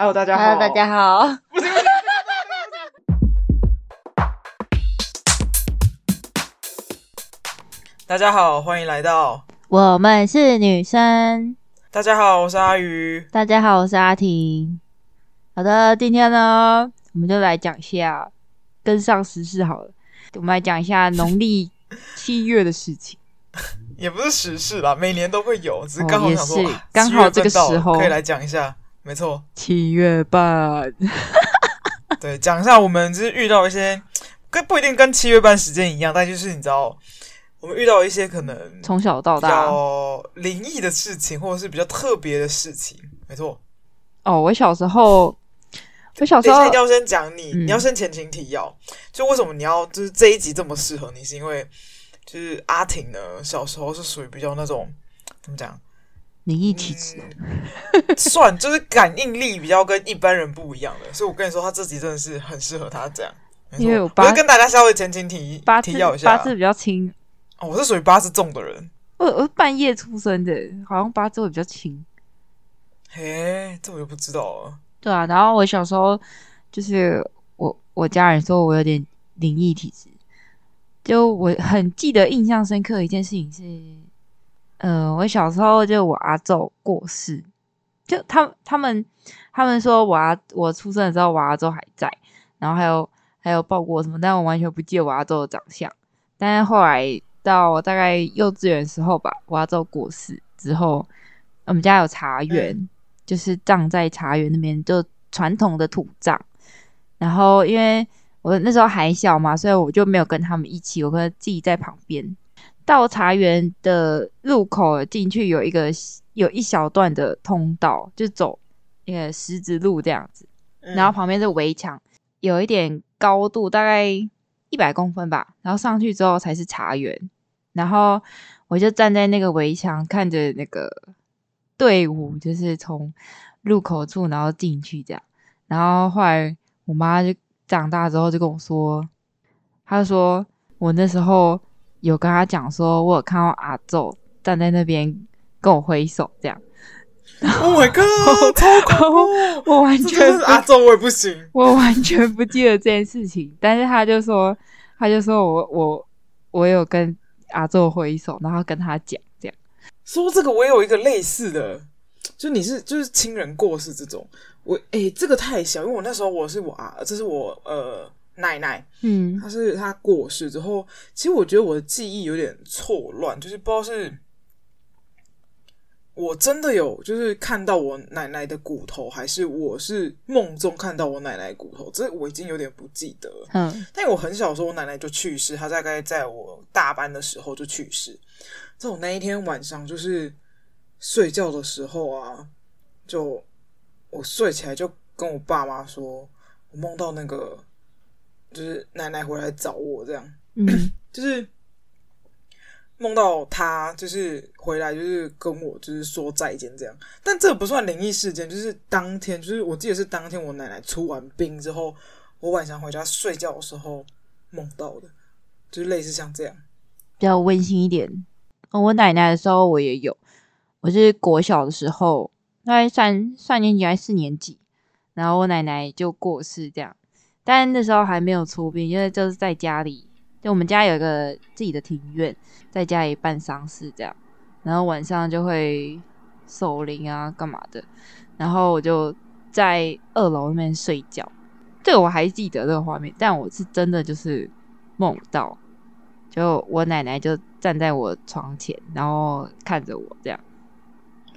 Hello，大家好。Hello，大家好。大家好，欢迎来到我们是女生。大家好，我是阿鱼。大家好，我是阿婷。好的，今天呢，我们就来讲一下跟上时事好了。我们来讲一下农历七月的事情。也不是时事啦，每年都会有，只是刚好想说，哦、刚好这个时候可以来讲一下。没错，七月半。对，讲一下我们就是遇到一些跟不一定跟七月半时间一样，但就是你知道。我们遇到一些可能从小到大比较灵异的事情，或者是比较特别的事情，没错。哦，我小时候，我小时候一定要先讲你，嗯、你要先前情提要，就为什么你要就是这一集这么适合你，是因为就是阿婷呢，小时候是属于比较那种怎么讲灵异体质，嗯、算就是感应力比较跟一般人不一样的，所以我跟你说，他自己真的是很适合他这样。因为我八，我跟大家稍微前情提提要一下，八字比较轻。哦、我是属于八字重的人，我我是半夜出生的，好像八字会比较轻。嘿，这我就不知道了。对啊，然后我小时候就是我我家人说我有点灵异体质，就我很记得印象深刻的一件事情是，呃，我小时候就我阿祖过世，就他他们他们说我阿我出生的时候我阿祖还在，然后还有还有抱过我什么，但我完全不记得我阿祖的长相，但是后来。到大概幼稚园时候吧，我阿祖过世之后，我们家有茶园，嗯、就是葬在茶园那边，就传统的土葬。然后因为我那时候还小嘛，所以我就没有跟他们一起，我跟自己在旁边。到茶园的入口进去有一个有一小段的通道，就走那个石子路这样子。然后旁边是围墙，有一点高度，大概。一百公分吧，然后上去之后才是茶园，然后我就站在那个围墙看着那个队伍，就是从入口处然后进去这样，然后后来我妈就长大之后就跟我说，她说我那时候有跟他讲说，我有看到阿祖站在那边跟我挥手这样。Oh my god！超恐怖！我完全阿祖我也不行，我完全不记得这件事情。但是他就说，他就说我我我有跟阿祖挥手，然后跟他讲这样。说这个我有一个类似的，就你是就是亲人过世这种，我诶、欸、这个太小，因为我那时候我是我啊，这是我呃奶奶，嗯，她是她过世之后，其实我觉得我的记忆有点错乱，就是不知道是。我真的有，就是看到我奶奶的骨头，还是我是梦中看到我奶奶骨头？这我已经有点不记得了。嗯，但我很小的时候，我奶奶就去世，她大概在我大班的时候就去世。在我那一天晚上，就是睡觉的时候啊，就我睡起来就跟我爸妈说，我梦到那个就是奶奶回来找我，这样，嗯，就是。梦到她就是回来，就是跟我就是说再见这样，但这不算灵异事件，就是当天，就是我记得是当天我奶奶出完殡之后，我晚上回家睡觉的时候梦到的，就是类似像这样，比较温馨一点。我奶奶的时候我也有，我是国小的时候，大概三三年级还是四年级，然后我奶奶就过世这样，但那时候还没有出殡，因为就是在家里。就我们家有一个自己的庭院，在家里办丧事这样，然后晚上就会守灵啊，干嘛的，然后我就在二楼那边睡觉，这个我还记得这个画面，但我是真的就是梦到，就我奶奶就站在我床前，然后看着我这样。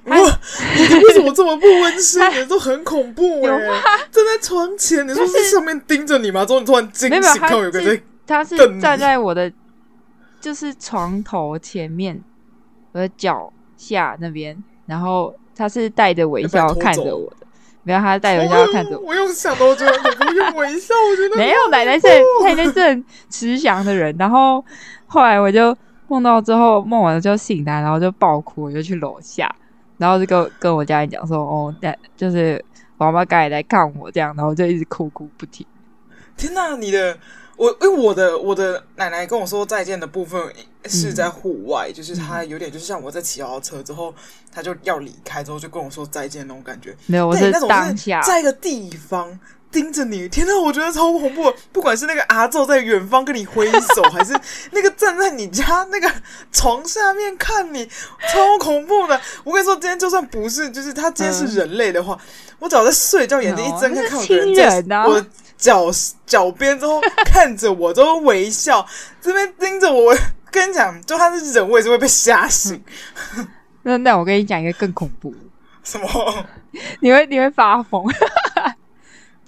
哇，你为什么这么不温馨？你都很恐怖哎、欸！站在床前，你说是上面盯着你吗？之后你突然惊醒，看有个在。他是站在我的，就是床头前面，我的脚下那边，然后他是带着微笑看着我的，没有，他带着微笑看着我。我用想到我觉得，我用微笑，我觉得没有奶奶是奶奶是很慈祥的人。然后后来我就梦到之后，梦完了就醒来，然后就爆哭，我就去楼下，然后就跟跟我家人讲说，哦，但就是我妈妈刚才来看我这样，然后就一直哭哭不停。天哪，你的我，因为我的我的奶奶跟我说再见的部分是在户外，嗯、就是她有点就是像我在骑好车之后，她就要离开之后就跟我说再见那种感觉。没有，我是当下在一个地方。盯着你，天哪！我觉得超恐怖。不管是那个阿昼在远方跟你挥手，还是那个站在你家那个床下面看你，超恐怖的。我跟你说，今天就算不是，就是他今天是人类的话，嗯、我只要在睡觉，眼睛一睁开，看有个人在我脚脚边之后看着我，都微笑，这边盯着我。我跟你讲，就他是人，我也是会被吓醒。嗯、那那我跟你讲一个更恐怖，什么？你会你会发疯。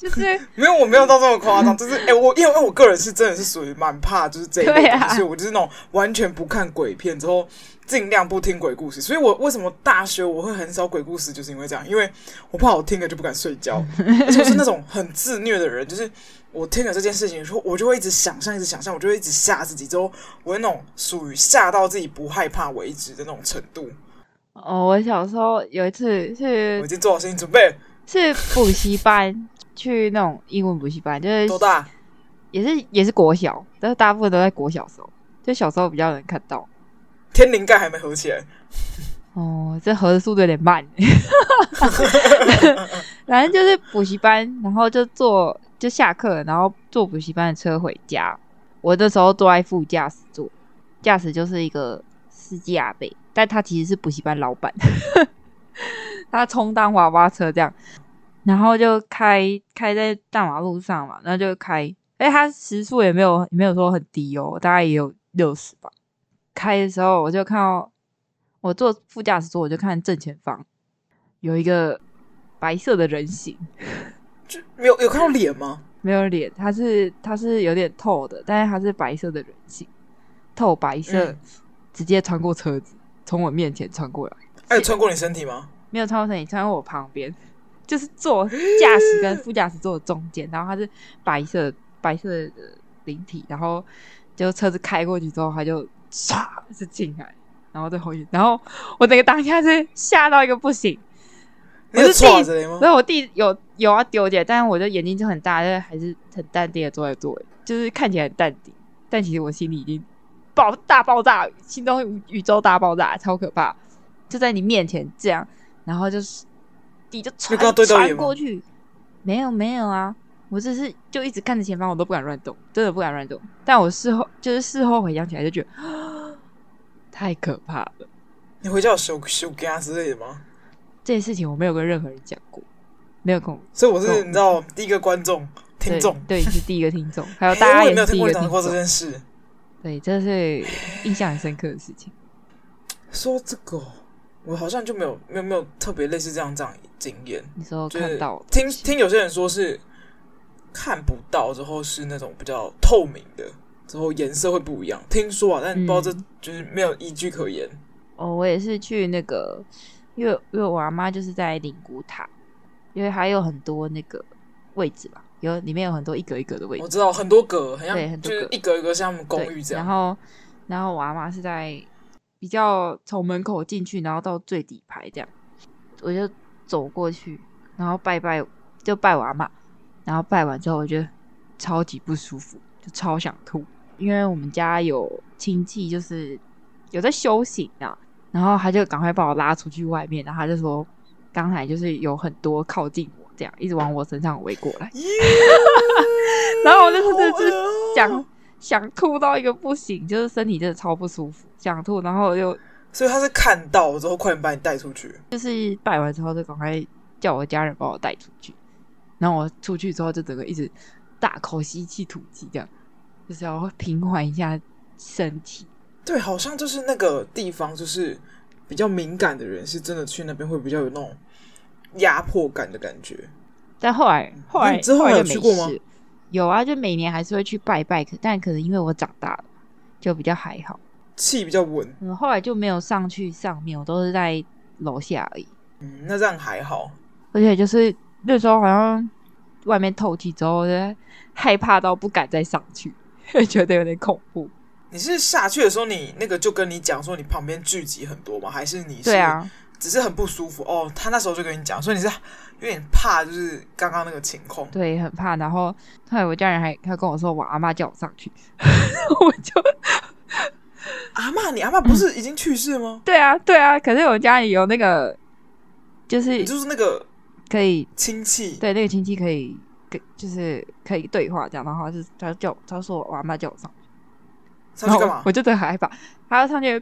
就是 没有，我没有到这么夸张。就是哎、欸，我因为因为我个人是真的是属于蛮怕，就是这一类东西，所以我就是那种完全不看鬼片，之后尽量不听鬼故事。所以我为什么大学我会很少鬼故事，就是因为这样，因为我怕我听了就不敢睡觉。而且我是那种很自虐的人，就是我听了这件事情，说我就会一直想象，一直想象，我就会一直吓自己，之后我会那种属于吓到自己不害怕为止的那种程度。哦，我小时候有一次是，我已经做好心理准备，是补习班。去那种英文补习班，就是多大？也是也是国小，但是大部分都在国小时候，就小时候比较能看到。天灵盖还没合起来。哦，这合的速度有点慢。反正就是补习班，然后就坐就下课，然后坐补习班的车回家。我那时候坐在副驾驶座，驾驶就是一个司机阿贝，但他其实是补习班老板，他充当娃娃车这样。然后就开开在大马路上嘛，然后就开，哎，它时速也没有也没有说很低哦，大概也有六十吧。开的时候我就看到，我坐副驾驶座，我就看正前方有一个白色的人形，就没有有看到脸吗？没有脸，它是它是有点透的，但是它是白色的人形，透白色，嗯、直接穿过车子，从我面前穿过来。哎，穿过你身体吗？没有穿过身体，穿过我旁边。就是坐驾驶跟副驾驶座的中间，然后它是白色白色的灵体，然后就车子开过去之后，它就唰是进来，然后再回去，然后我那个当下是吓到一个不行。我是弟，所以我弟有有要丢点，但是我的眼睛就很大，但是还是很淡定的坐在座位，就是看起来很淡定，但其实我心里已经爆大爆炸，心中宇宙大爆炸，超可怕，就在你面前这样，然后就是。你就传传过去，没有没有啊！我只是就一直看着前方，我都不敢乱动，真的不敢乱动。但我事后就是事后回想起来，就觉得太可怕了。你回家有修修家之类的吗？这件事情我没有跟任何人讲过，没有空。所以我是你知道第一个观众听众，对，是第一个听众，还有大家也是第一个听众。听过这件事，对，这是印象很深刻的事情。说这个。我好像就没有没有没有特别类似这样这样经验。你说看到听听有些人说是看不到之后是那种比较透明的，之后颜色会不一样。听说啊，但不知道这就是没有依据可言。嗯、哦，我也是去那个，因为因为我阿妈就是在灵骨塔，因为还有很多那个位置吧，有里面有很多一格一格的位置。我知道很多格，很像对，很多格一格一格像公寓这样。然后然后我阿妈是在。比较从门口进去，然后到最底排这样，我就走过去，然后拜拜，就拜完嘛。然后拜完之后，我觉得超级不舒服，就超想吐。因为我们家有亲戚就是有在修行啊，然后他就赶快把我拉出去外面，然后他就说，刚才就是有很多靠近我，这样一直往我身上围过来。然后我就是就是讲。想吐到一个不行，就是身体真的超不舒服，想吐，然后又，所以他是看到之后快点把你带出去，就是拜完之后就赶快叫我家人把我带出去，然后我出去之后就整个一直大口吸气吐气，这样就是要平缓一下身体。对，好像就是那个地方，就是比较敏感的人，是真的去那边会比较有那种压迫感的感觉。但后来后来之后还有去过吗？有啊，就每年还是会去拜拜，可但可能因为我长大了，就比较还好，气比较稳。嗯，后来就没有上去上面，我都是在楼下而已。嗯，那这样还好。而且就是那时候好像外面透气之后，就害怕到不敢再上去，会觉得有点恐怖。你是下去的时候，你那个就跟你讲说，你旁边聚集很多吗？还是你是对啊，只是很不舒服哦。他那时候就跟你讲，所以你是 有点怕，就是刚刚那个情况。对，很怕。然后后来我家人还他跟我说，我阿妈叫我上去，我就 阿妈，你阿妈不是已经去世吗？嗯、对啊，对啊。可是我家里有那个，就是就是那个可以亲戚，对，那个亲戚可以跟就是可以对话这样。然后是他叫他说我阿妈叫我上去，上去干嘛？我就很害怕，他要上去。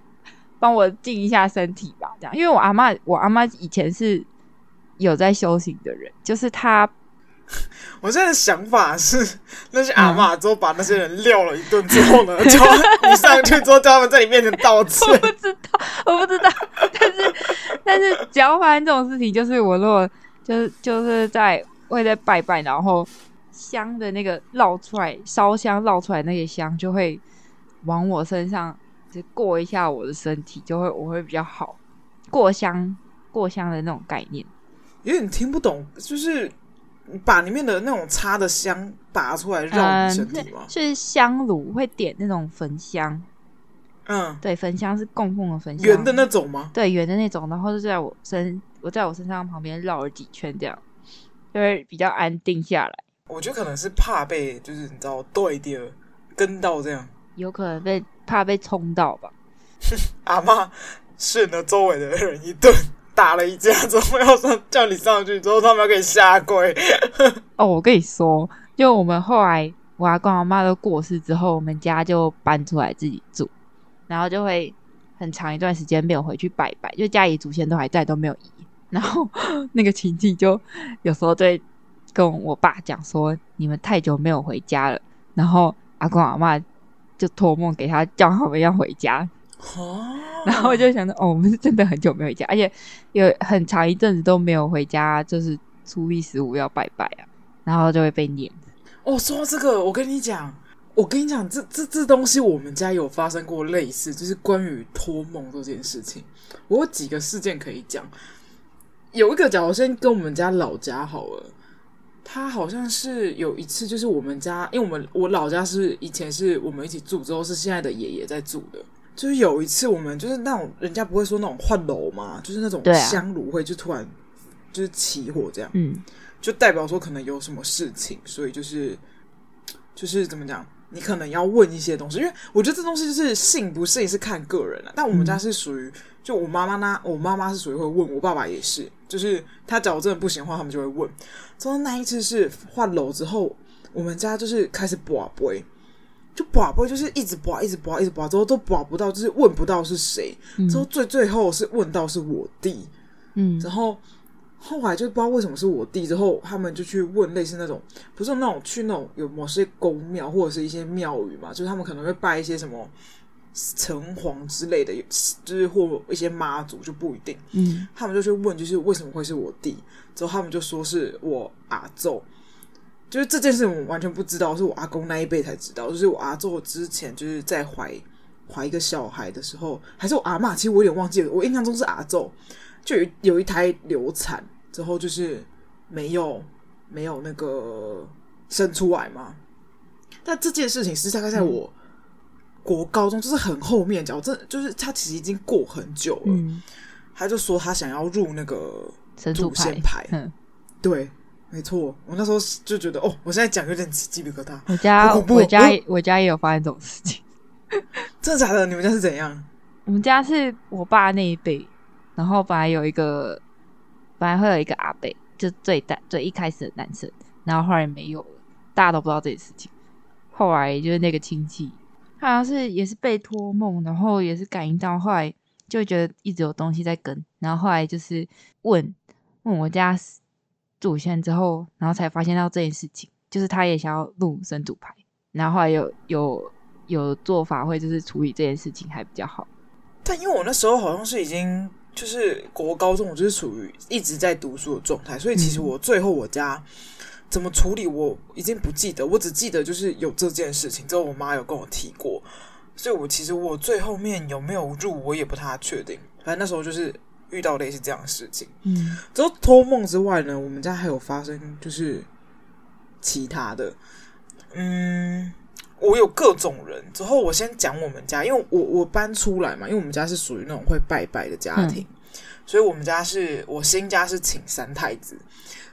帮我静一下身体吧，这样，因为我阿嬷，我阿嬷以前是有在修行的人，就是她。我现在的想法是，那些阿嬷之后把那些人撂了一顿之后呢，就你上去之后叫他们在你面前道歉。我不知道，我不知道，但是但是只要发生这种事情，就是我如果就是就是在会在拜拜，然后香的那个绕出来，烧香绕出来那些香就会往我身上。过一下我的身体，就会我会比较好。过香过香的那种概念，有点听不懂，就是把里面的那种插的香拔出来绕你身体吗？嗯、是，是香炉会点那种焚香，嗯，对，焚香是供奉的焚香，圆的那种吗？对，圆的那种，然后就在我身，我在我身上旁边绕了几圈，这样就会比较安定下来。我觉得可能是怕被，就是你知道，对的跟到这样，有可能被。怕被冲到吧？阿妈训了周围的人一顿，打了一架之后要上叫你上去，之后他们要给你下跪。哦，我跟你说，就我们后来我阿公阿妈都过世之后，我们家就搬出来自己住，然后就会很长一段时间没有回去拜拜，就家里祖先都还在，都没有移。然后 那个亲戚就有时候对跟我爸讲说：“你们太久没有回家了。”然后阿公阿妈。就托梦给他，叫他们要回家。哦，然后我就想着，哦，我们是真的很久没回家，而且有很长一阵子都没有回家，就是初一十五要拜拜啊，然后就会被念。哦，说到这个，我跟你讲，我跟你讲，这这这东西我们家有发生过类似，就是关于托梦这件事情，我有几个事件可以讲。有一个，假如先跟我们家老家好了。他好像是有一次，就是我们家，因为我们我老家是以前是我们一起住，之后是现在的爷爷在住的。就是有一次，我们就是那种人家不会说那种换楼嘛，就是那种香炉会就突然就是起火这样，嗯，就代表说可能有什么事情，所以就是就是怎么讲，你可能要问一些东西，因为我觉得这东西就是信不信是看个人了。但我们家是属于。就我妈妈呢，我妈妈是属于会问，我爸爸也是，就是他假如真的不行的话，他们就会问。之后那一次是换楼之后，我们家就是开始跋杯，就跋杯就是一直跋，一直跋，一直跋，之后都跋不到，就是问不到是谁。之后最最后是问到是我弟，嗯，然后后来就不知道为什么是我弟，之后他们就去问类似那种，不是那种去那种有某些宫庙或者是一些庙宇嘛，就是他们可能会拜一些什么。城隍之类的，就是或一些妈祖就不一定。嗯，他们就去问，就是为什么会是我弟？之后他们就说是我阿祖，就是这件事我完全不知道，是我阿公那一辈才知道。就是我阿祖之前就是在怀怀一个小孩的时候，还是我阿嬷，其实我有点忘记了。我印象中是阿祖，就有有一胎流产之后，就是没有没有那个生出来嘛。但这件事情是大概在我。嗯国高中就是很后面讲，真就是他其实已经过很久了。嗯、他就说他想要入那个祖先牌，对，没错。我那时候就觉得，哦，我现在讲有点鸡皮疙瘩。我家我家我家也有发生这种事情，真的假的？你们家是怎样？我们家是我爸那一辈，然后本来有一个，本来会有一个阿伯，就最大最一开始的男生，然后后来没有了，大家都不知道这件事情。后来就是那个亲戚。好像是也是被托梦，然后也是感应到，后来就觉得一直有东西在跟，然后后来就是问问我家祖先之后，然后才发现到这件事情，就是他也想要入生主牌，然后后来有有有做法会就是处理这件事情还比较好。但因为我那时候好像是已经就是国高中，我就是处于一直在读书的状态，所以其实我最后我家。嗯怎么处理我已经不记得，我只记得就是有这件事情之后，我妈有跟我提过，所以我其实我最后面有没有入，我也不太确定。反正那时候就是遇到类似这样的事情。嗯，之后托梦之外呢，我们家还有发生就是其他的。嗯，我有各种人。之后我先讲我们家，因为我我搬出来嘛，因为我们家是属于那种会拜拜的家庭，嗯、所以我们家是我新家是请三太子。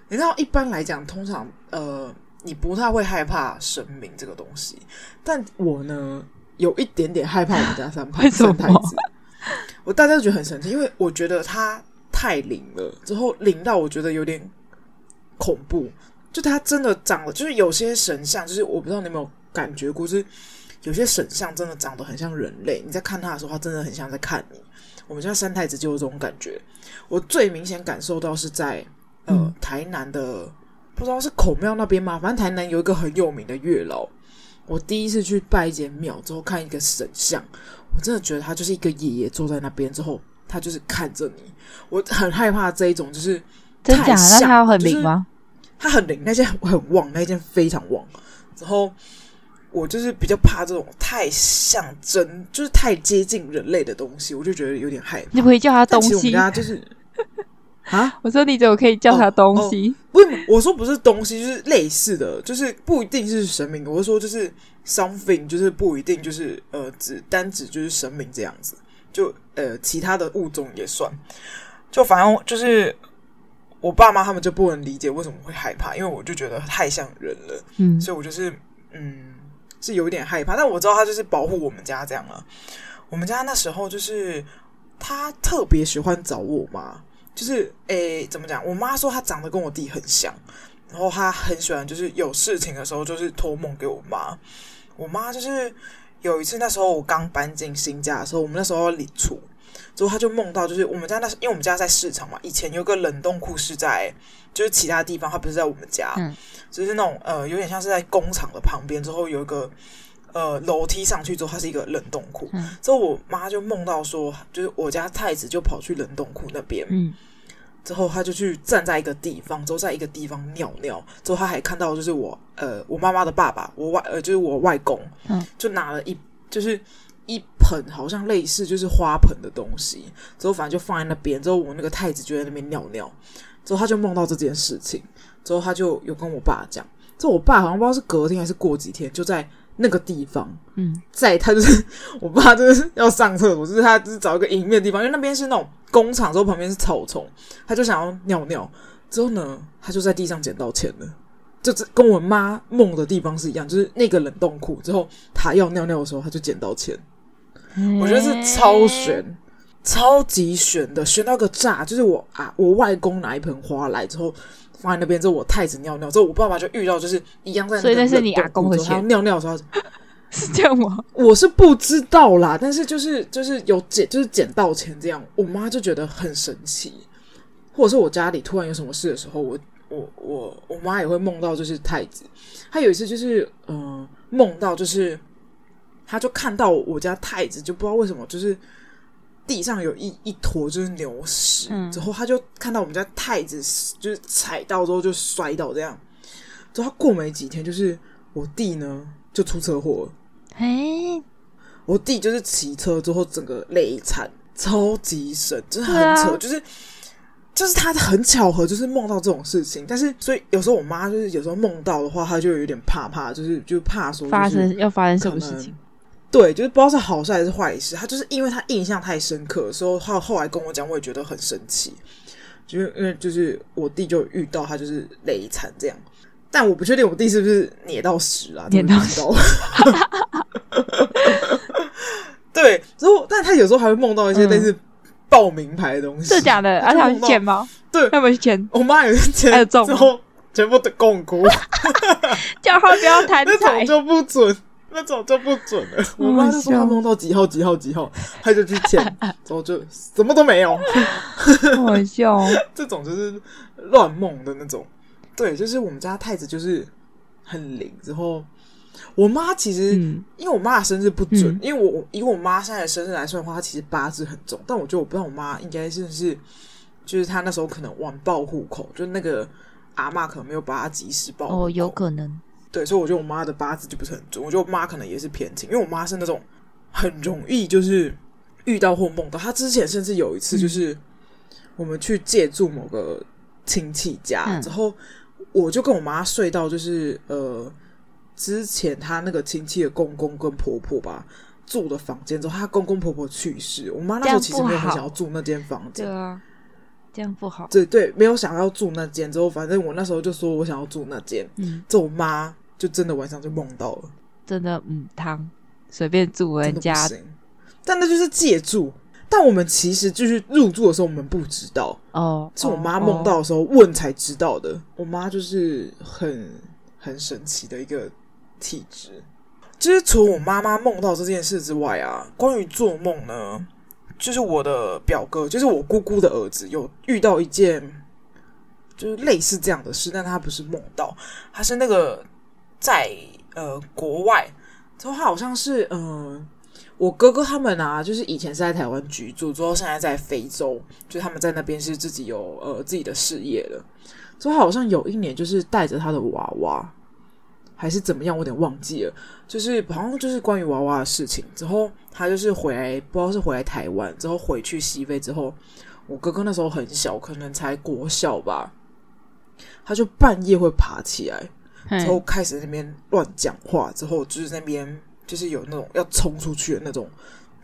你知道，一般来讲，通常呃，你不太会害怕神明这个东西，但我呢，有一点点害怕我们家三太三太子。我大家都觉得很神奇，因为我觉得他太灵了，之后灵到我觉得有点恐怖。就他真的长得，就是有些神像，就是我不知道你有没有感觉过，就是有些神像真的长得很像人类。你在看他的时候，他真的很像在看你。我们家三太子就有这种感觉。我最明显感受到是在呃、嗯、台南的，不知道是孔庙那边吗？反正台南有一个很有名的月老。我第一次去拜一间庙之后，看一个神像，我真的觉得他就是一个爷爷坐在那边，之后他就是看着你。我很害怕这一种，就是真假？那他很灵吗？就是他很灵，那件很旺，那件非常旺。然后我就是比较怕这种太像真，就是太接近人类的东西，我就觉得有点害怕。你不可以叫它东西？我们家就是 啊，我说你怎么可以叫它东西？不、我说不是东西，就是类似的，就是不一定是神明。我说就是 something，就是不一定就是呃，只单指就是神明这样子，就呃其他的物种也算。就反正就是。我爸妈他们就不能理解为什么会害怕，因为我就觉得太像人了，嗯，所以我就是嗯是有一点害怕。但我知道他就是保护我们家这样了。我们家那时候就是他特别喜欢找我妈，就是诶怎么讲？我妈说他长得跟我弟很像，然后他很喜欢就是有事情的时候就是托梦给我妈。我妈就是有一次那时候我刚搬进新家的时候，我们那时候要领厝。之后他就梦到，就是我们家那，因为我们家在市场嘛，以前有个冷冻库是在，就是其他地方，它不是在我们家，嗯，就是那种呃，有点像是在工厂的旁边。之后有一个呃楼梯上去之后，它是一个冷冻库。嗯，之后我妈就梦到说，就是我家太子就跑去冷冻库那边，嗯，之后他就去站在一个地方，之后在一个地方尿尿。之后他还看到就是我呃我妈妈的爸爸，我外呃就是我外公，嗯，就拿了一就是。一盆好像类似就是花盆的东西，之后反正就放在那边。之后我那个太子就在那边尿尿，之后他就梦到这件事情，之后他就有跟我爸讲。之后我爸好像不知道是隔天还是过几天，就在那个地方，嗯，在他就是我爸就是要上厕所，就是他就是找一个隐秘的地方，因为那边是那种工厂，之后旁边是草丛，他就想要尿尿。之后呢，他就在地上捡到钱了，就是跟我妈梦的地方是一样，就是那个冷冻库。之后他要尿尿的时候，他就捡到钱。我觉得是超悬，超级悬的，悬到个炸。就是我啊，我外公拿一盆花来之后放在那边，之后我太子尿尿之后，我爸爸就遇到就是一样在那。所以那是你阿公的钱。尿尿的时候 是这样吗？我是不知道啦，但是就是就是有捡就是捡到钱这样，我妈就觉得很神奇。或者是我家里突然有什么事的时候，我我我我妈也会梦到就是太子。她有一次就是嗯梦到就是。他就看到我家太子，就不知道为什么，就是地上有一一坨就是牛屎，嗯，之后他就看到我们家太子，就是踩到之后就摔倒这样。之后他过没几天，就是我弟呢就出车祸了。嘿，我弟就是骑车之后整个累惨，超级神，就是很扯，啊、就是就是他很巧合，就是梦到这种事情。但是所以有时候我妈就是有时候梦到的话，她就有点怕怕，就是就怕说发生要发生什么事情。对，就是不知道是好事还是坏事。他就是因为他印象太深刻，所以他后来跟我讲，我也觉得很神奇。就是因为就是我弟就遇到他就是累惨这样，但我不确定我弟是不是捏到屎啊？捏到屎。对，之后但他有时候还会梦到一些类似报名牌的东西，是假的？而且要去捡吗？对，要不要去捡？我妈有去捡，之后全部都摃龟，叫他不要贪财，那种就不准。那种就不准了。我妈就说她弄到几号几号几号，她就去签，然后就什么都没有。好笑，这种就是乱梦的那种。对，就是我们家太子就是很灵。之后我妈其实，嗯、因为我妈的生日不准，嗯、因为我以我妈现在的生日来算的话，她其实八字很重。但我觉得我不知道我妈应该是不是，就是她那时候可能晚报户口，就那个阿嬷可能没有把她及时报。哦，有可能。对，所以我觉得我妈的八字就不是很准。我觉得我妈可能也是偏轻，因为我妈是那种很容易就是遇到或梦到。她之前甚至有一次就是我们去借住某个亲戚家，嗯、之后我就跟我妈睡到就是呃之前她那个亲戚的公公跟婆婆吧住的房间，之后她公公婆婆去世，我妈那时候其实没有很想要住那间房间。对啊，这样不好。对对，没有想要住那间之后，反正我那时候就说我想要住那间。嗯，这我妈就真的晚上就梦到了，真的嗯，汤随便住人家，但那就是借住。但我们其实就是入住的时候，我们不知道哦，是我妈梦到的时候问才知道的。哦、我妈就是很很神奇的一个体质。就是除了我妈妈梦到这件事之外啊，关于做梦呢，就是我的表哥，就是我姑姑的儿子，有遇到一件就是类似这样的事，但他不是梦到，他是那个在呃国外，之后他好像是嗯。我哥哥他们啊，就是以前是在台湾居住，之后现在在非洲，就他们在那边是自己有呃自己的事业了。之后好像有一年就是带着他的娃娃，还是怎么样，我有点忘记了。就是好像就是关于娃娃的事情。之后他就是回来，不知道是回来台湾，之后回去西非之后，我哥哥那时候很小，可能才国小吧，他就半夜会爬起来，之后开始那边乱讲话，之后就是那边。就是有那种要冲出去的那种，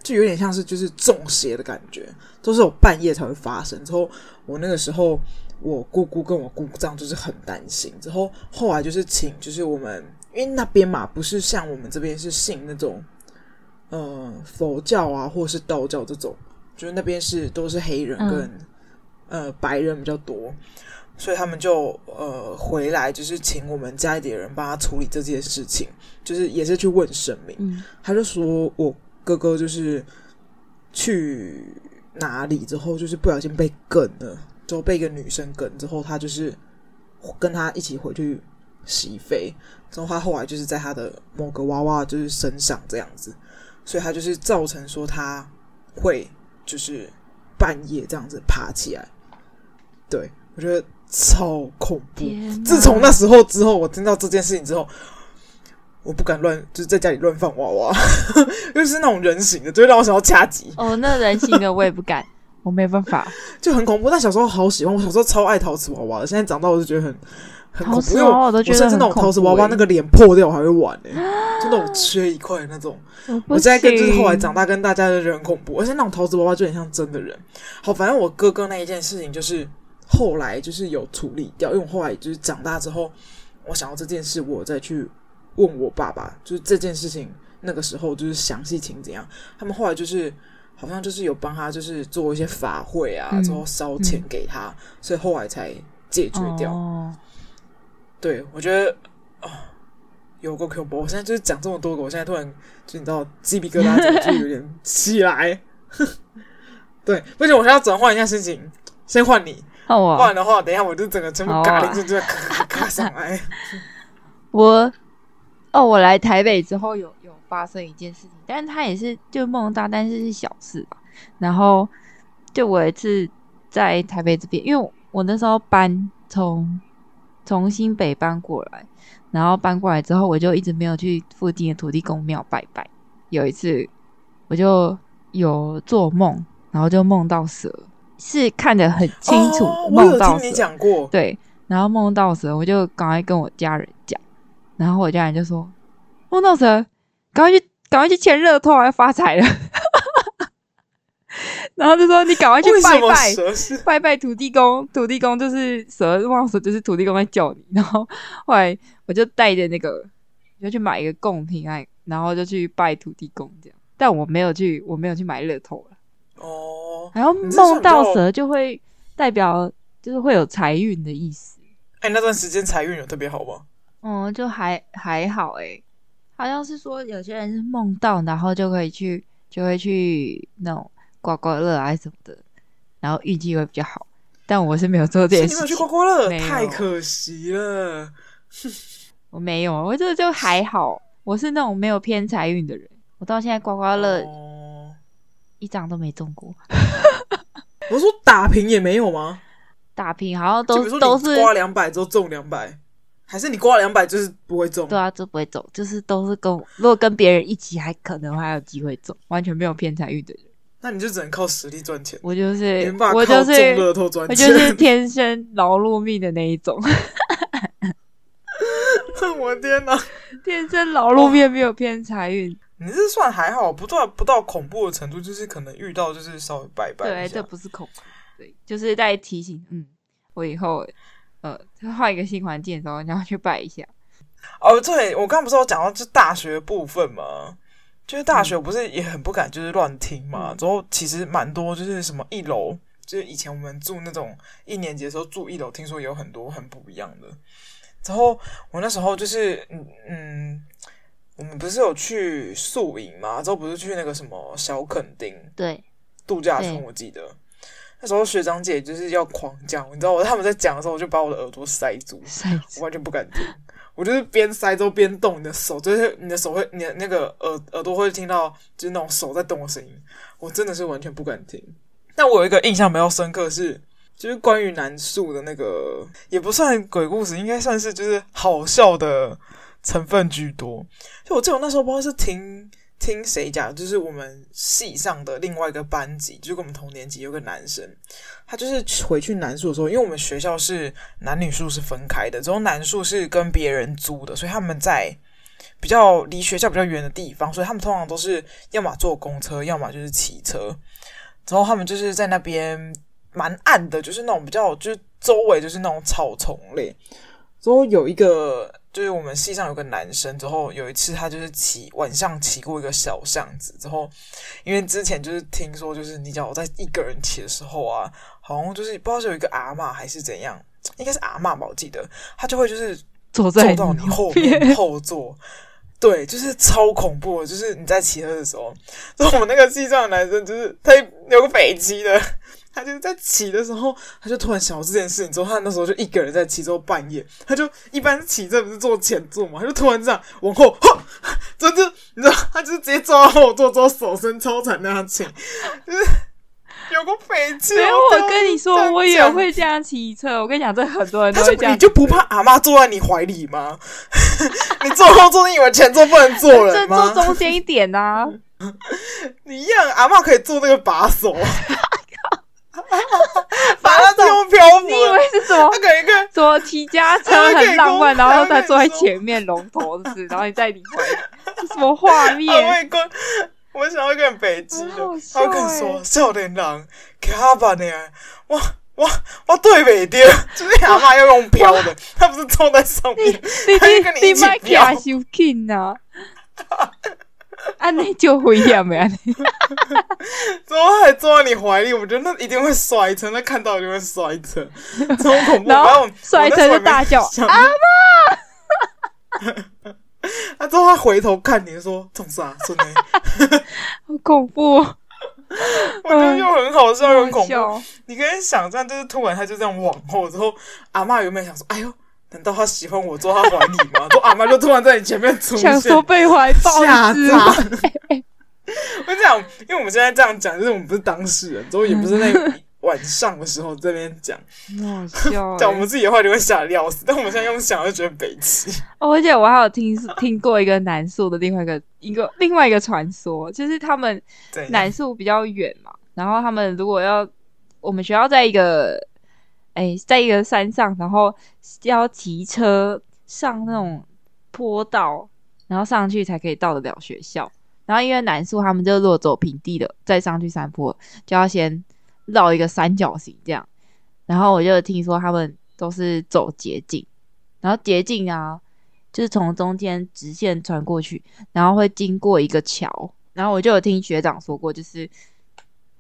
就有点像是就是中邪的感觉，都是我半夜才会发生。之后我那个时候，我姑姑跟我姑丈就是很担心。之后后来就是请，就是我们因为那边嘛，不是像我们这边是信那种，呃，佛教啊，或是道教这种，就是那边是都是黑人跟、呃白人比较多。所以他们就呃回来，就是请我们家里的人帮他处理这件事情，就是也是去问神明。嗯、他就说我哥哥就是去哪里之后，就是不小心被梗了，之后被一个女生梗之后，他就是跟他一起回去洗肺，之后他后来就是在他的某个娃娃就是身上这样子，所以他就是造成说他会就是半夜这样子爬起来。对，我觉得。超恐怖！自从那时候之后，我听到这件事情之后，我不敢乱，就是在家里乱放娃娃，就是那种人形的，就会让我想要掐机。哦，那人形的我也不敢，我没办法，就很恐怖。但小时候好喜欢，我小时候超爱陶瓷娃娃的。现在长大我就觉得很很恐怖，因为我甚至那种陶瓷娃娃那个脸破掉我还会玩呢、欸，就那种缺一块那种。我，我现在跟就是后来长大跟大家就觉得很恐怖，而且那种陶瓷娃娃就很像真的人。好，反正我哥哥那一件事情就是。后来就是有处理掉，因为我后来就是长大之后，我想到这件事，我再去问我爸爸，就是这件事情那个时候就是详细情怎样。他们后来就是好像就是有帮他就是做一些法会啊，之后烧钱给他，嗯、所以后来才解决掉。哦、对，我觉得啊、哦，有够恐怖！我现在就是讲这么多个，我现在突然就你知道鸡皮疙瘩就有点起来。对，不行，我现在要转换一下心情，先换你。不然的话，等一下我就整个全部嘎铃就就咔咔咔上来。我哦，我来台北之后有有发生一件事情，但是他也是就梦大，但是是小事吧。然后就我一次在台北这边，因为我，我那时候搬从从新北搬过来，然后搬过来之后，我就一直没有去附近的土地公庙拜拜。有一次我就有做梦，然后就梦到蛇。是看得很清楚，梦到蛇。对，然后梦到蛇，我就赶快跟我家人讲，然后我家人就说：“梦到蛇，赶快去，赶快去签乐透，要发财了。”然后就说：“你赶快去拜拜，拜拜土地公，土地公就是蛇，梦到蛇就是土地公在叫你。”然后后来我就带着那个，就去买一个贡品，哎，然后就去拜土地公这样，但我没有去，我没有去买乐透了。哦，然后梦到蛇就会代表就是会有财运的意思。哎，那段时间财运有特别好吗？嗯，就还还好哎、欸，好像是说有些人是梦到，然后就可以去就会去那种刮刮乐啊什么的，然后运气会比较好。但我是没有做这件事情，你没有去刮刮乐，太可惜了。我没有，我这就还好，我是那种没有偏财运的人。我到现在刮刮乐。哦一张都没中过，我说打平也没有吗？打平好像都都是刮两百之后中两百，还是你刮两百就是不会中？对啊，就不会中，就是都是跟如果跟别人一起，还可能还有机会中，完全没有偏财运的人。那你就只能靠实力赚钱。我就是我就是我就是天生劳碌命的那一种。我的天哪，天生劳碌命没有偏财运。你这算还好，不到不到恐怖的程度，就是可能遇到就是稍微拜拜。对，这不是恐怖。对，就是在提醒，嗯，我以后呃换一个新环境的时候，你要去拜一下。哦，对，我刚刚不是有讲到就大学部分吗？就是大学不是也很不敢就是乱听嘛，嗯、之后其实蛮多就是什么一楼，就是以前我们住那种一年级的时候住一楼，听说有很多很不一样的。之后我那时候就是嗯嗯，我们不是有去宿营嘛，之后不是去那个什么小垦丁对度假村，我记得那时候学长姐就是要狂讲，你知道我他们在讲的时候，我就把我的耳朵塞住，塞住，我完全不敢听。我就是边塞都边动，你的手就是你的手会，你的那个耳耳朵会听到，就是那种手在动的声音。我真的是完全不敢听。但我有一个印象比较深刻是，就是关于南树的那个，也不算鬼故事，应该算是就是好笑的成分居多。就我记得那时候不知道是听。听谁讲？就是我们系上的另外一个班级，就跟我们同年级有个男生，他就是回去男宿的时候，因为我们学校是男女宿是分开的，之后男宿是跟别人租的，所以他们在比较离学校比较远的地方，所以他们通常都是要么坐公车，要么就是骑车。然后他们就是在那边蛮暗的，就是那种比较就是周围就是那种草丛类。之后有一个。就是我们系上有个男生，之后有一次他就是骑晚上骑过一个小巷子，之后因为之前就是听说，就是你讲我在一个人骑的时候啊，好像就是不知道是有一个阿嬷还是怎样，应该是阿嬷吧，我记得他就会就是坐在坐到你后面 后座，对，就是超恐怖的，就是你在骑车的时候，之后我们那个系上的男生就是他有个北极的。他就是在骑的时候，他就突然想到这件事情。之后他那时候就一个人在骑，之后半夜，他就一般骑这不是坐前座嘛，他就突然这样往后，哈，就就你知道，他就是直接坐到后座，之后手伸超长那样骑，就是有个匪气。没有，我跟你说，我也会这样骑车。我跟你讲，这很多人都会这样。你就不怕阿妈坐在你怀里吗？你坐后座，你以为前座不能坐人吗？坐中间一点啊！你一样，阿妈可以坐那个把手。把他漂浮，你以为是什么？他可以看，说骑家车很浪漫，然后他坐在前面龙头子，然后你在里面，什么画面？我想要一个北极的，他跟你说少年郎卡巴呢？哇哇哇！对北的，就是阿妈要用飘的，他不是坐在上面，他就跟你一起飘。安妮就会呀，没安妮，怎么还坐在你怀里？我觉得那一定会摔车，那看到就会摔车，超恐怖。然后摔车就大叫阿妈。他之后他回头看你说：“从啥？真的？”好恐怖！我觉得又很好笑，又很恐怖。你可以想象，就是突然他就这样往后，之后阿妈有没有想说：“哎呦？”难道他喜欢我坐他怀里吗？说阿妈就突然在你前面出现，想说被怀抱吓炸。我讲，因为我们现在这样讲，就是我们不是当事人，之后也不是那个晚上的时候这边讲，讲我们自己的话就会吓得要死。但我们现在用想就觉得北七。哦，而且我还有听听过一个南宿的另外一个一个另外一个传说，就是他们南宿比较远嘛，然后他们如果要我们学校在一个。哎，在一个山上，然后要骑车上那种坡道，然后上去才可以到得了学校。然后因为男宿他们就落走平地的，再上去山坡，就要先绕一个三角形这样。然后我就听说他们都是走捷径，然后捷径啊，就是从中间直线穿过去，然后会经过一个桥。然后我就有听学长说过，就是。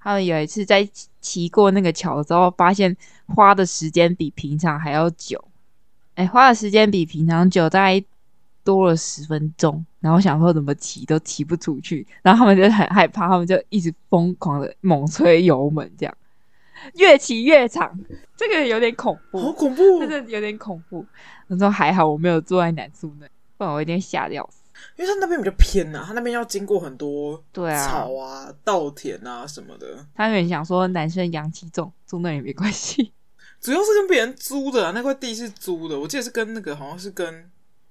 他们有一次在骑过那个桥之后，发现花的时间比平常还要久。哎，花的时间比平常久，大概多了十分钟。然后想说怎么骑都骑不出去，然后他们就很害怕，他们就一直疯狂的猛吹油门，这样越骑越长。这个有点恐怖，好恐怖，真的有点恐怖。我说还好我没有坐在男宿那，不然我一定吓掉。因为他那边比较偏呐、啊，他那边要经过很多对啊草啊、稻田啊什么的。他有点想说，男生阳气重，住那也没关系。主要是跟别人租的、啊，那块地是租的，我记得是跟那个好像是跟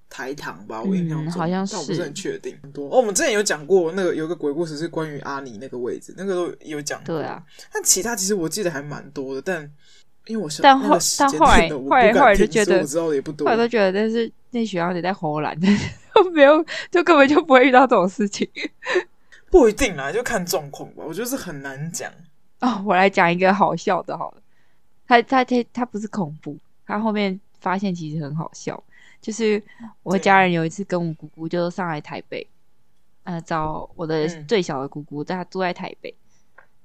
台糖吧，我印象中、嗯、好像是，但我不是很确定。很多哦，我们之前有讲过那个有个鬼故事是关于阿尼那个位置，那个都有讲过。对啊，但其他其实我记得还蛮多的，但因为我是但后但后来后来后来就觉得我知道的也不多，后来都觉得但是那学校得在荷兰。没有，就根本就不会遇到这种事情。不一定啦，就看状况吧。我觉得是很难讲。哦，我来讲一个好笑的，好了，他他他他不是恐怖，他后面发现其实很好笑，就是我家人有一次跟我姑姑就上来台北，呃，找我的最小的姑姑，她住在台北，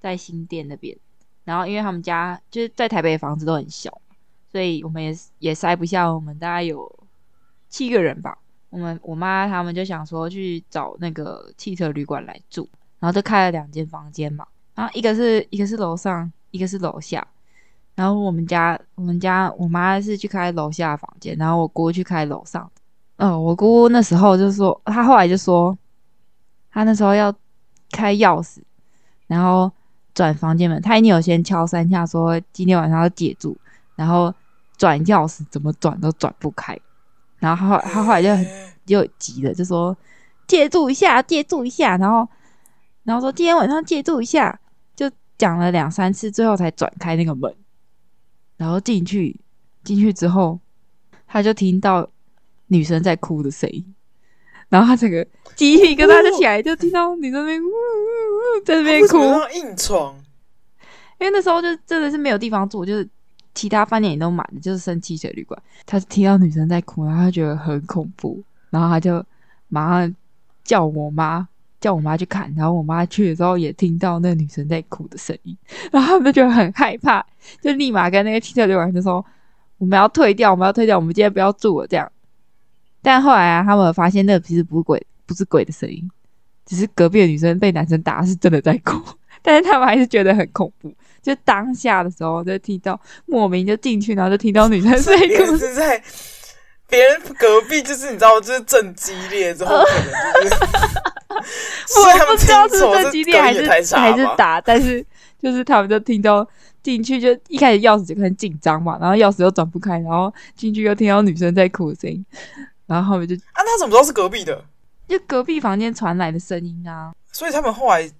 在新店那边，然后因为他们家就是在台北的房子都很小，所以我们也也塞不下，我们大概有七个人吧。我们我妈他们就想说去找那个汽车旅馆来住，然后就开了两间房间嘛，然后一个是一个是楼上，一个是楼下，然后我们家我们家我妈是去开楼下的房间，然后我姑去开楼上。嗯、我姑姑那时候就说，她后来就说，她那时候要开钥匙，然后转房间门，她一定有先敲三下，说今天晚上要借住，然后转钥匙怎么转都转不开。然后他后他后来就很就急了，就说借住一下，借住一下，然后然后说今天晚上借住一下，就讲了两三次，最后才转开那个门，然后进去进去之后，他就听到女生在哭的声音，然后他整个鸡皮疙瘩就起来，就听到女生在那边呜呜呜在那边哭，硬闯，因为那时候就真的是没有地方住，就是。其他饭店也都满了，就是生汽水旅馆。他听到女生在哭，然后他觉得很恐怖，然后他就马上叫我妈，叫我妈去看。然后我妈去的时候也听到那女生在哭的声音，然后他们就很害怕，就立马跟那个汽车旅馆就说：“我们要退掉，我们要退掉，我们今天不要住了。”这样。但后来啊，他们发现那个其实不是鬼，不是鬼的声音，只是隔壁的女生被男生打，是真的在哭。但是他们还是觉得很恐怖。就当下的时候，就听到莫名就进去，然后就听到女生在哭。是在别人隔壁，就是你知道，就是正激烈之后，可能就是 我不知道是正激烈还是还是打，但是就是他们就听到进去，就一开始钥匙就很紧张嘛，然后钥匙又转不开，然后进去又听到女生在哭的声音，然后后面就啊，他怎么知道是隔壁的？就隔壁房间传来的声音啊，所以他们后来。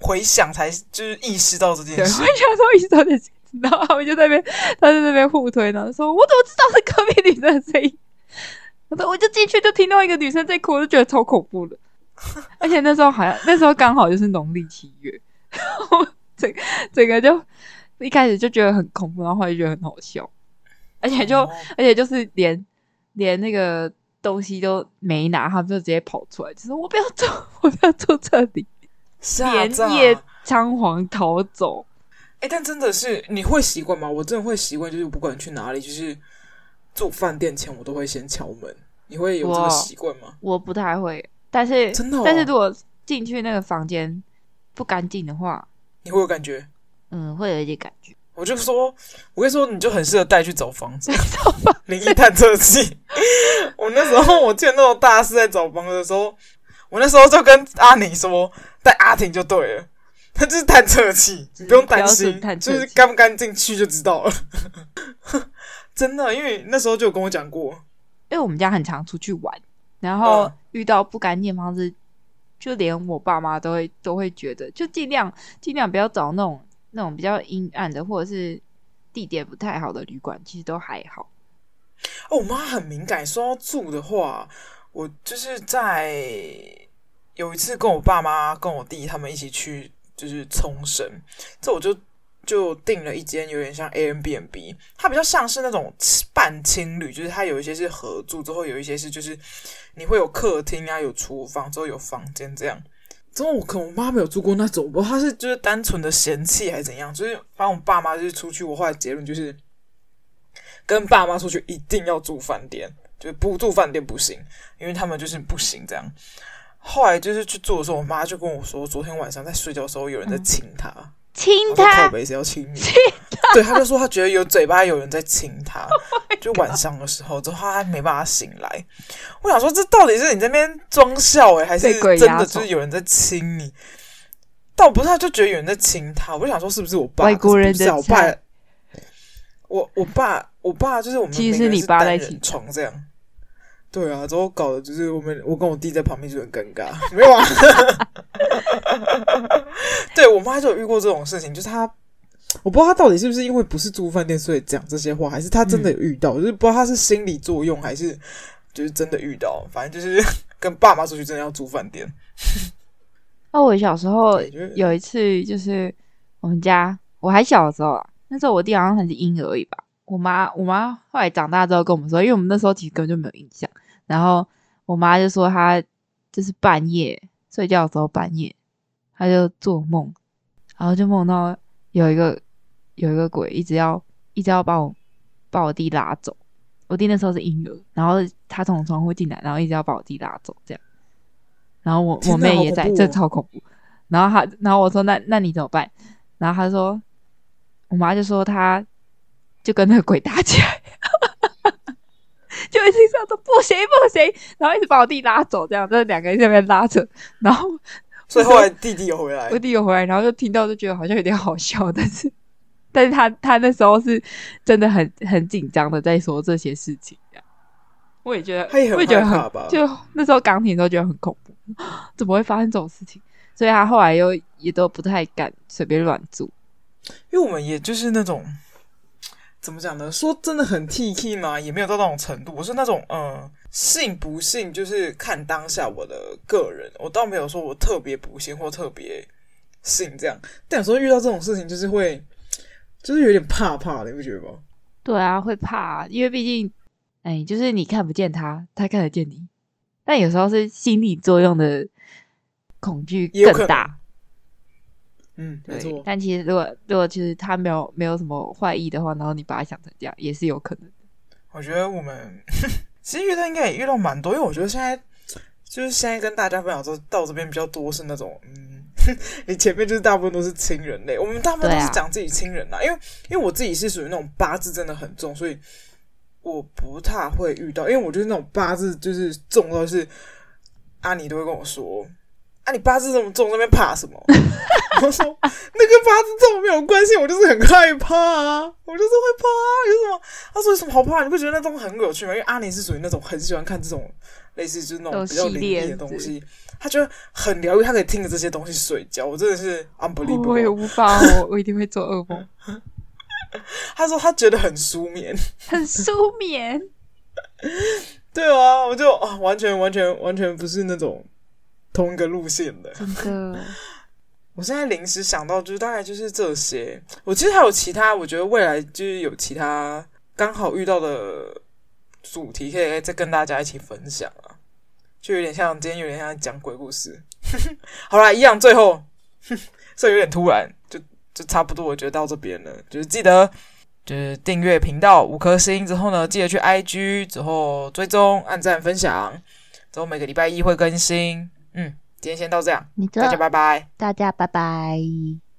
回想才就是意识到这件事，回想说意识到这件事，然后他们就在那边，他在那边互推呢，说：“我怎么知道是隔壁女生的声音？”我说：“ 我就进去就听到一个女生在哭，我就觉得超恐怖的。而且那时候好像那时候刚好就是农历七月，然 后整整个就一开始就觉得很恐怖，然后后来就觉得很好笑，而且就、哦、而且就是连连那个东西都没拿，他们就直接跑出来，就说：“我不要走，我不要坐这里。”连夜仓皇逃走，哎、欸，但真的是你会习惯吗？我真的会习惯，就是不管去哪里，就是住饭店前我都会先敲门。你会有这个习惯吗？我？我不太会，但是真的、哦，但是如果进去那个房间不干净的话，你会有感觉？嗯，会有一点感觉。我就说，我跟你说，你就很适合带去找房子，灵异探测器。我那时候我记得那种大师在找房子的时候。我那时候就跟阿宁说，带阿婷就对了，他就是探测器，你不用担心，就是干不干净去就知道了。真的，因为那时候就有跟我讲过，因为我们家很常出去玩，然后遇到不干净的房子，嗯，就连我爸妈都会都会觉得，就尽量尽量不要找那种那种比较阴暗的，或者是地点不太好的旅馆，其实都还好。哦，我妈很敏感，说要住的话，我就是在。有一次跟我爸妈、跟我弟他们一起去，就是冲绳，这我就就订了一间有点像 Airbnb，它比较像是那种半青旅，就是它有一些是合住，之后有一些是就是你会有客厅啊、有厨房，之后有房间这样。之后我可能我妈没有住过那种，不过她是就是单纯的嫌弃还是怎样，就是反正我爸妈就是出去，我后来结论就是跟爸妈出去一定要住饭店，就不住饭店不行，因为他们就是不行这样。后来就是去做的时候，我妈就跟我说，昨天晚上在睡觉的时候有人在亲她，亲、嗯、她，靠北是要亲你？对，她就说她觉得有嘴巴有人在亲她，oh、就晚上的时候，之后她还没办法醒来。我想说，这到底是你这边装笑诶，还是真的就是有人在亲你？倒不是，他就觉得有人在亲他。我就想说，是不是我爸？外国人的我爸，我我爸，我爸就是我们其实是你爸在起床这样。对啊，之后搞的就是我们，我跟我弟在旁边就很尴尬，没有啊。对，我妈就有遇过这种事情，就是她，我不知道她到底是不是因为不是住饭店，所以讲这些话，还是她真的有遇到，嗯、就是不知道她是心理作用，还是就是真的遇到。反正就是 跟爸妈出去，真的要住饭店。那我小时候有一次，就是我们家我还小的时候啊，那时候我弟好像还是婴儿而已吧。我妈我妈后来长大之后跟我们说，因为我们那时候其实根本就没有印象。然后我妈就说她就是半夜睡觉的时候半夜，她就做梦，然后就梦到有一个有一个鬼一直要一直要把我把我弟拉走。我弟那时候是婴儿，然后他从窗户进来，然后一直要把我弟拉走这样。然后我 我妹也在，这超恐怖。然后他然后我说那那你怎么办？然后他说我妈就说他。就跟那个鬼打起来，就一直说说不行不行，然后一直把我弟拉走，这样，这两个人在那边拉扯，然后所以后来弟弟有回来，我弟有回来，然后就听到就觉得好像有点好笑，但是 但是他他那时候是真的很很紧张的在说这些事情，这样我也觉得，也我也觉得很就那时候刚听都觉得很恐怖，怎么会发生这种事情？所以他后来又也都不太敢随便乱做，因为我们也就是那种。怎么讲呢？说真的很 T K 吗？也没有到那种程度。我是那种，嗯，信不信就是看当下我的个人。我倒没有说我特别不信或特别信这样。但有时候遇到这种事情，就是会，就是有点怕怕的，你不觉得吗？对啊，会怕，因为毕竟，哎，就是你看不见他，他看得见你。但有时候是心理作用的恐惧更大。嗯，对没错。但其实，如果如果其实他没有没有什么坏意的话，然后你把他想成这样，也是有可能的。我觉得我们其实遇到应该也遇到蛮多，因为我觉得现在就是现在跟大家分享说到这边比较多是那种，嗯，你前面就是大部分都是亲人类，我们大部分都是讲自己亲人啦，啊、因为因为我自己是属于那种八字真的很重，所以我不太会遇到，因为我觉得那种八字就是重到是阿尼都会跟我说。啊，你八字这么重，那边怕什么？我说那跟八字重没有关系，我就是很害怕啊，我就是会怕啊。有什么？他说有什么好怕？你不觉得那东西很有趣吗？因为阿尼是属于那种很喜欢看这种类似就是那种比较灵异的东西，他觉得很疗愈，他可以听着这些东西睡觉。我真的是 unbelievable，我也无法，我 我一定会做噩梦。他说他觉得很舒眠，很舒眠。对啊，我就啊，完全完全完全不是那种。同一个路线的，真的。我现在临时想到，就是大概就是这些。我其实还有其他，我觉得未来就是有其他刚好遇到的主题，可以再跟大家一起分享啊。就有点像今天有点像讲鬼故事。好啦，一样，最后，这有点突然，就就差不多，我觉得到这边了。就是记得，就是订阅频道五颗星之后呢，记得去 IG 之后追踪、按赞、分享，之后每个礼拜一会更新。嗯，今天先到这样，大家拜拜，大家拜拜。